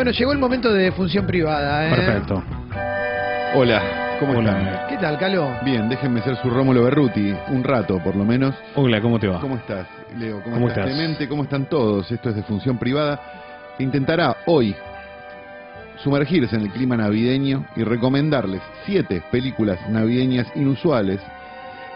Bueno, llegó el momento de función privada, ¿eh? Perfecto. Hola, ¿cómo Hola. están? ¿Qué tal, Calo? Bien, déjenme ser su Rómulo Berruti, un rato por lo menos. Hola, ¿cómo te va? ¿Cómo estás, Leo? ¿Cómo, ¿Cómo estás, estás? Clemente? ¿Cómo están todos? Esto es de Función Privada. Intentará hoy sumergirse en el clima navideño y recomendarles siete películas navideñas inusuales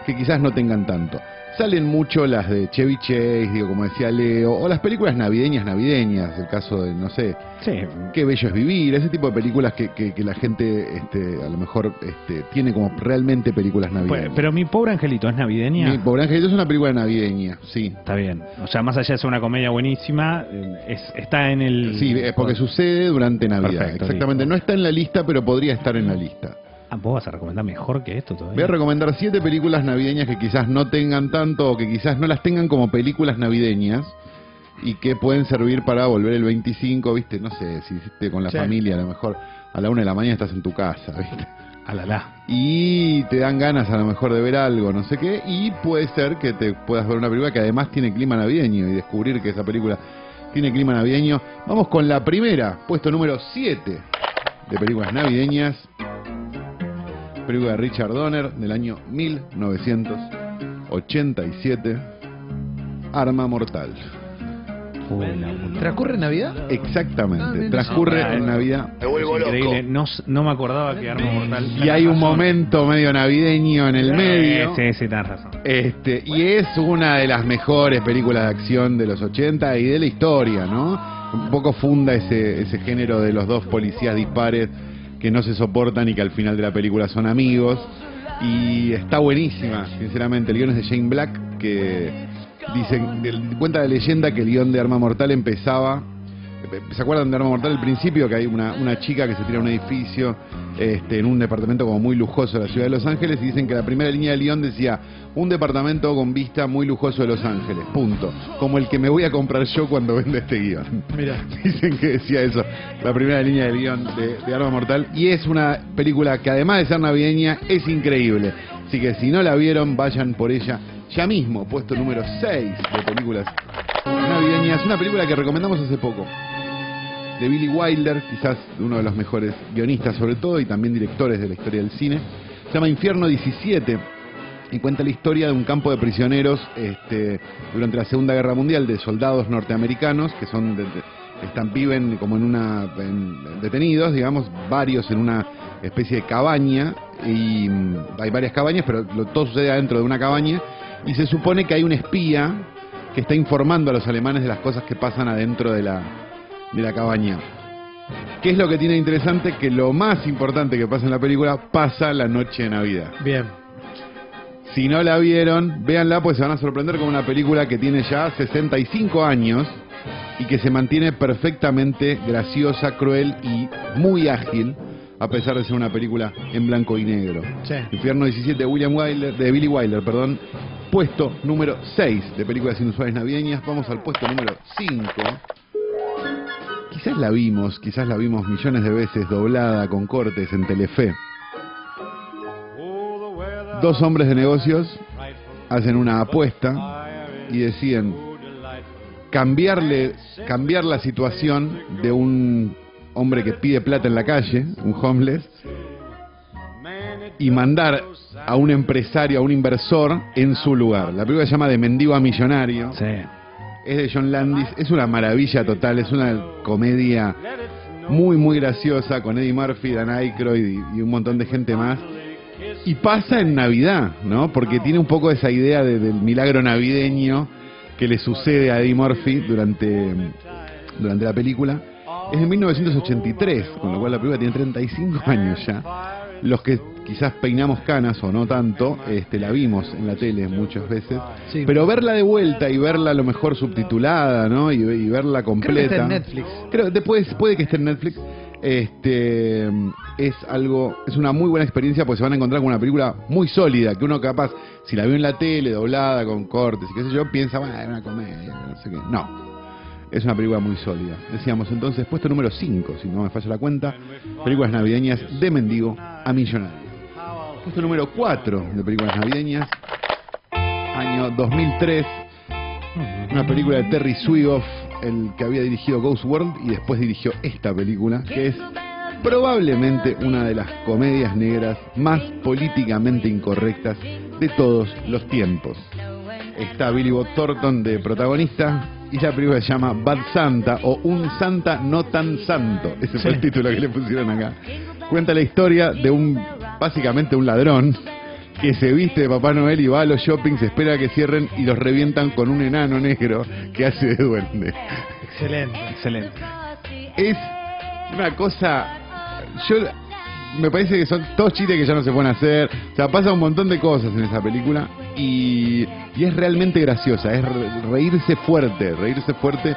que quizás no tengan tanto. Salen mucho las de Chevy Chase, digo, como decía Leo, o las películas navideñas navideñas, el caso de, no sé, Sí. Qué bello es vivir, ese tipo de películas que, que, que la gente este, a lo mejor este, tiene como realmente películas Pues, navideñas. pero mi pobre angelito es navideña. Mi pobre angelito es una película navideña, sí. Está bien. O sea, más allá de ser una comedia buenísima, eh, es, está en el. Sí, es porque sucede durante Navidad. Perfecto, Exactamente, no está en la lista, pero podría estar en la lista. Ah, vos vas a recomendar mejor que esto todavía. Voy a recomendar siete películas navideñas que quizás no tengan tanto o que quizás no las tengan como películas navideñas y que pueden servir para volver el 25, ¿viste? No sé, si hiciste con la Sí. familia, a lo mejor a la una de la mañana estás en tu casa, ¿viste? Alala. y te dan ganas a lo mejor de ver algo, no sé qué, y puede ser que te puedas ver una película que además tiene clima navideño y descubrir que esa película tiene clima navideño. Vamos con la primera, puesto número 7 de películas navideñas. Película de Richard Donner del año 1987. Arma Mortal. ¿Transcurre Navidad? Ah, Exactamente, bien, transcurre en Navidad. Es increíble. No, no me acordaba que Arma Mortal. Y hay un momento medio navideño en el medio. Sí, sí, tenés razón. Este, y es una de las mejores películas de acción de los 80 y de la historia, ¿no? Un poco funda ese, ese género de los dos policías dispares que no se soportan y que al final de la película son amigos. Y está buenísima, sinceramente. El guion es de Shane Black, que dicen, cuenta la leyenda que el guion de Arma Mortal empezaba ¿Se acuerdan de Arma Mortal al principio? Que hay una, una chica que se tira a un edificio este, en un departamento como muy lujoso de la ciudad de Los Ángeles y dicen que la primera línea del guion decía un departamento con vista muy lujoso de Los Ángeles, punto. Como el que me voy a comprar yo cuando venda este guion. Mira. Dicen que decía eso, la primera línea del guion de, de Arma Mortal. Y es una película que además de ser navideña, es increíble. Así que si no la vieron, vayan por ella ya mismo, puesto número 6 de películas navideñas. Una película que recomendamos hace poco. De Billy Wilder, quizás uno de los mejores guionistas sobre todo y también directores de la historia del cine. Se llama Infierno 17 y cuenta la historia de un campo de prisioneros este, durante la Segunda Guerra Mundial de soldados norteamericanos que son de- están viven como en una en- detenidos, digamos, varios en una especie de cabaña y mm, hay varias cabañas, pero lo- todo sucede adentro de una cabaña y se supone que hay un espía que está informando a los alemanes de las cosas que pasan adentro de la de la cabaña. ¿Qué es lo que tiene interesante? Que lo más importante que pasa en la película pasa la noche de Navidad. Bien. Si no la vieron, véanla, pues se van a sorprender con una película que tiene ya 65 años y que se mantiene perfectamente graciosa, cruel y muy ágil, a pesar de ser una película en blanco y negro. Sí. Infierno 17 de William Wilder, de Billy Wilder, perdón. Puesto número 6 de películas inusuales navideñas. Vamos al puesto número 5. Quizás la vimos, quizás la vimos millones de veces doblada con cortes en Telefe. Dos hombres de negocios hacen una apuesta y deciden cambiarle, cambiar la situación de un hombre que pide plata en la calle, un homeless, y mandar a un empresario, a un inversor en su lugar. La película se llama De Mendigo a Millonario. Sí. Es de John Landis, es una maravilla total, es una comedia muy muy graciosa con Eddie Murphy, Dan Aykroyd y, un montón de gente más. Y pasa en Navidad, ¿no? Porque tiene un poco esa idea de- del milagro navideño que le sucede a Eddie Murphy durante, durante la película. Es de 1983, con lo cual la película tiene 35 años ya. Los que quizás peinamos canas o no tanto, este, la vimos en la tele muchas veces. Sí. Pero verla de vuelta y verla a lo mejor subtitulada, ¿no? Y, y verla Creo que completa. está en Netflix. Creo, después puede que esté en Netflix. Este es algo, es una muy buena experiencia porque se van a encontrar con una película muy sólida, que uno capaz, si la vio en la tele, doblada, con cortes y qué sé yo, piensa, bueno, es una comedia, no sé qué. No. Es una película muy sólida. Decíamos entonces, puesto número 5, si no me falla la cuenta, películas navideñas de mendigo a millonario. Puesto número 4 de películas navideñas, año 2003, una película de Terry Swigoff el que había dirigido Ghost World y después dirigió esta película, que es probablemente una de las comedias negras más políticamente incorrectas de todos los tiempos. Está Billy Bob Thornton de protagonista y la película se llama Bad Santa o Un Santa no tan santo. Ese fue el título que le pusieron acá. Cuenta la historia de un, básicamente un ladrón que se viste de Papá Noel y va a los shoppings, espera que cierren y los revientan con un enano negro que hace de duende. Excelente. Excelente. Es una cosa. Yo. Me parece que son todos chistes que ya no se pueden hacer. O sea, pasa un montón de cosas en esa película y, y es realmente graciosa. Es re- reírse fuerte, reírse fuerte.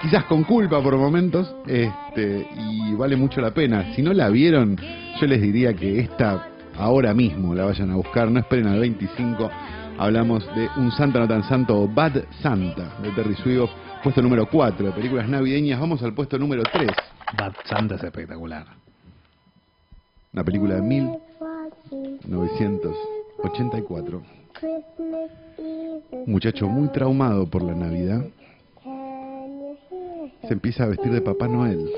Quizás con culpa por momentos, este, y vale mucho la pena. Si no la vieron, yo les diría que esta ahora mismo la vayan a buscar, no esperen al 25. Hablamos de Un Santa no tan santo Bad Santa de Terry Swift, puesto número 4 de películas navideñas. Vamos al puesto número 3, Bad Santa es espectacular. una película de 1984. Un muchacho muy traumado por la Navidad se empieza a vestir de Papá Noel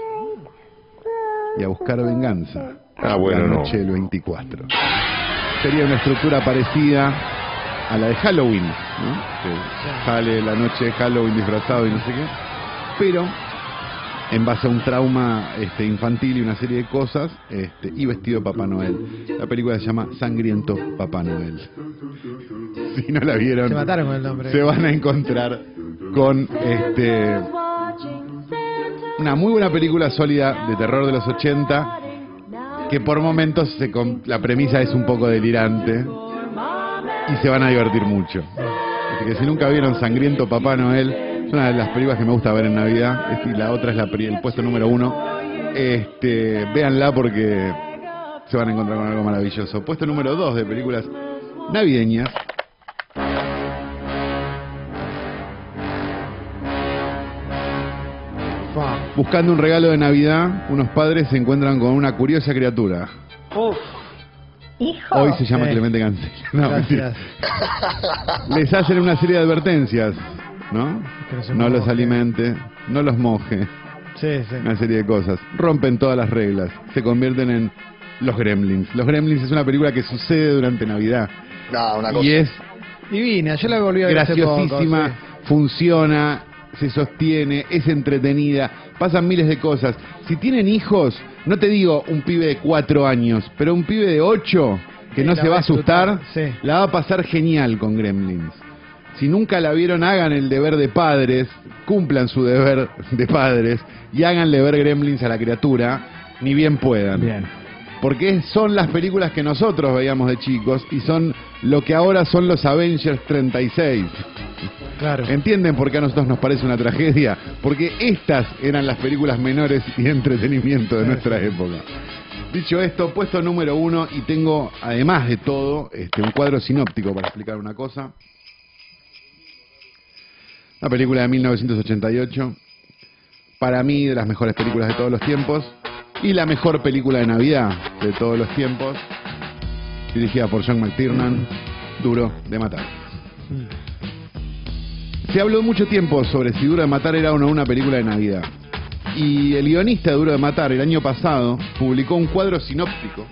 y a buscar venganza Ah, bueno, la no. noche del 24. Sería una estructura parecida a la de Halloween, ¿no? Que sale la noche de Halloween disfrazado y no sé qué. Pero en base a un trauma este, infantil y una serie de cosas, este, y vestido de Papá Noel. La película se llama Sangriento Papá Noel. Si no la vieron, Se mataron con el nombre. se van a encontrar con este una muy buena película sólida de terror de los 80 que por momentos se la premisa es un poco delirante y se van a divertir mucho. Así que si nunca vieron Sangriento Papá Noel, es una de las películas que me gusta ver en Navidad, y la otra es la, el puesto número uno. Este, véanla porque se van a encontrar con algo maravilloso. Puesto número dos de películas navideñas. Buscando un regalo de Navidad, unos padres se encuentran con una curiosa criatura. Uf. Hijo. Hoy se llama Sí. Clemente Cancel. No, mentira. Gracias. Les hacen una serie de advertencias, ¿no? No los moje. alimente, no los moje, Sí, sí. una serie de cosas. Rompen todas las reglas, se convierten en los Gremlins. Los Gremlins es una película que sucede durante Navidad No, una cosa. y es Divina, yo la volví a ver hace poco, graciosísima, sí. funciona, se sostiene, es entretenida, pasan miles de cosas. Si tienen hijos, no te digo un pibe de cuatro años, pero un pibe de ocho que Sí, no se va a asustar, sí. la va a pasar genial con Gremlins. Si nunca la vieron, hagan el deber de padres, cumplan su deber de padres y háganle ver Gremlins a la criatura, ni bien puedan. Bien. Porque son las películas que nosotros veíamos de chicos y son lo que ahora son los Avengers 36. Claro. ¿Entienden por qué a nosotros nos parece una tragedia? Porque estas eran las películas menores y entretenimiento de nuestra época. Dicho esto, puesto número uno y tengo, además de todo, este, un cuadro sinóptico para explicar una cosa. Una película de 1988, para mí de las mejores películas de todos los tiempos y la mejor película de Navidad de todos los tiempos, dirigida por John McTiernan, Duro de Matar. Se habló mucho tiempo sobre si Duro de Matar era o no una película de Navidad. Y el guionista de Duro de Matar el año pasado publicó un cuadro sinóptico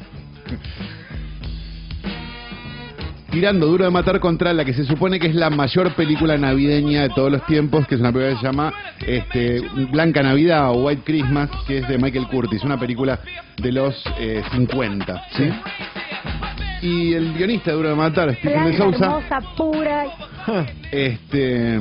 tirando Duro de Matar contra la que se supone que es la mayor película navideña de todos los tiempos, que es una película que se llama este, Blanca Navidad o White Christmas, que es de Michael Curtis, una película de los eh, 50. ¿sí? Y el guionista de Duro de Matar, Stephen de Sousa, hermosa, pura. este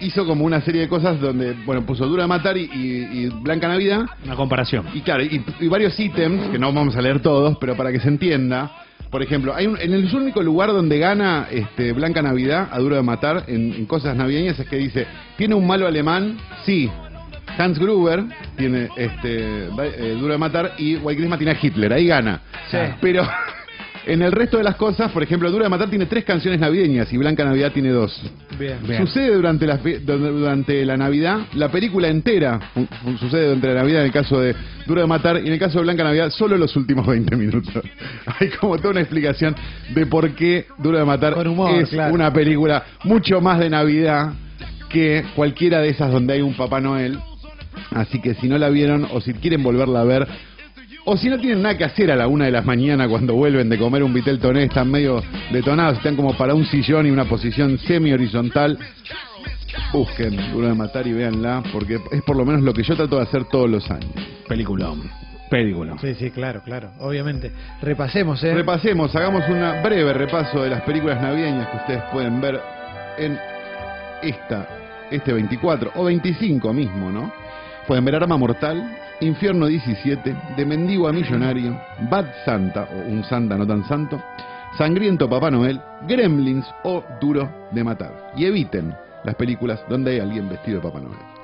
hizo como una serie de cosas donde, bueno, puso Duro de Matar y, y- y Blanca Navidad. Una comparación. Y claro, y, y varios ítems, que no vamos a leer todos, pero para que se entienda. Por ejemplo, hay un, en el único lugar donde gana este, Blanca Navidad a Duro de Matar en, en cosas navideñas es que dice, ¿tiene un malo alemán? Sí. Hans Gruber tiene este eh, Duro de Matar y White Christmas tiene a Hitler, ahí gana. Sí. Pero en el resto de las cosas, por ejemplo, Duro de Matar tiene tres canciones navideñas y Blanca Navidad tiene dos. Bien. Bien. Sucede durante la, durante la Navidad, la película entera sucede durante la Navidad en el caso de Duro de Matar y en el caso de Blanca Navidad solo los últimos 20 minutos. Hay como toda una explicación de por qué Duro de Matar humor, es claro. una película mucho más de Navidad que cualquiera de esas donde hay un Papá Noel. Así que si no la vieron o si quieren volverla a ver, o si no tienen nada que hacer a la una de la mañana cuando vuelven de comer un vitel toné, están medio detonados, están como para un sillón y una posición semi-horizontal, busquen Duro de Matar y véanla, porque es por lo menos lo que yo trato de hacer todos los años. Peliculón. Peliculón. Sí, sí, claro, claro. Obviamente. Repasemos, ¿eh? Repasemos, hagamos un breve repaso de las películas navideñas que ustedes pueden ver en esta, este 24 o 25 mismo, ¿no? Pueden ver Arma Mortal, Infierno 17, De Mendigo a Millonario, Bad Santa o Un Santa no tan santo, Sangriento Papá Noel, Gremlins o Duro de Matar. Y eviten las películas donde hay alguien vestido de Papá Noel.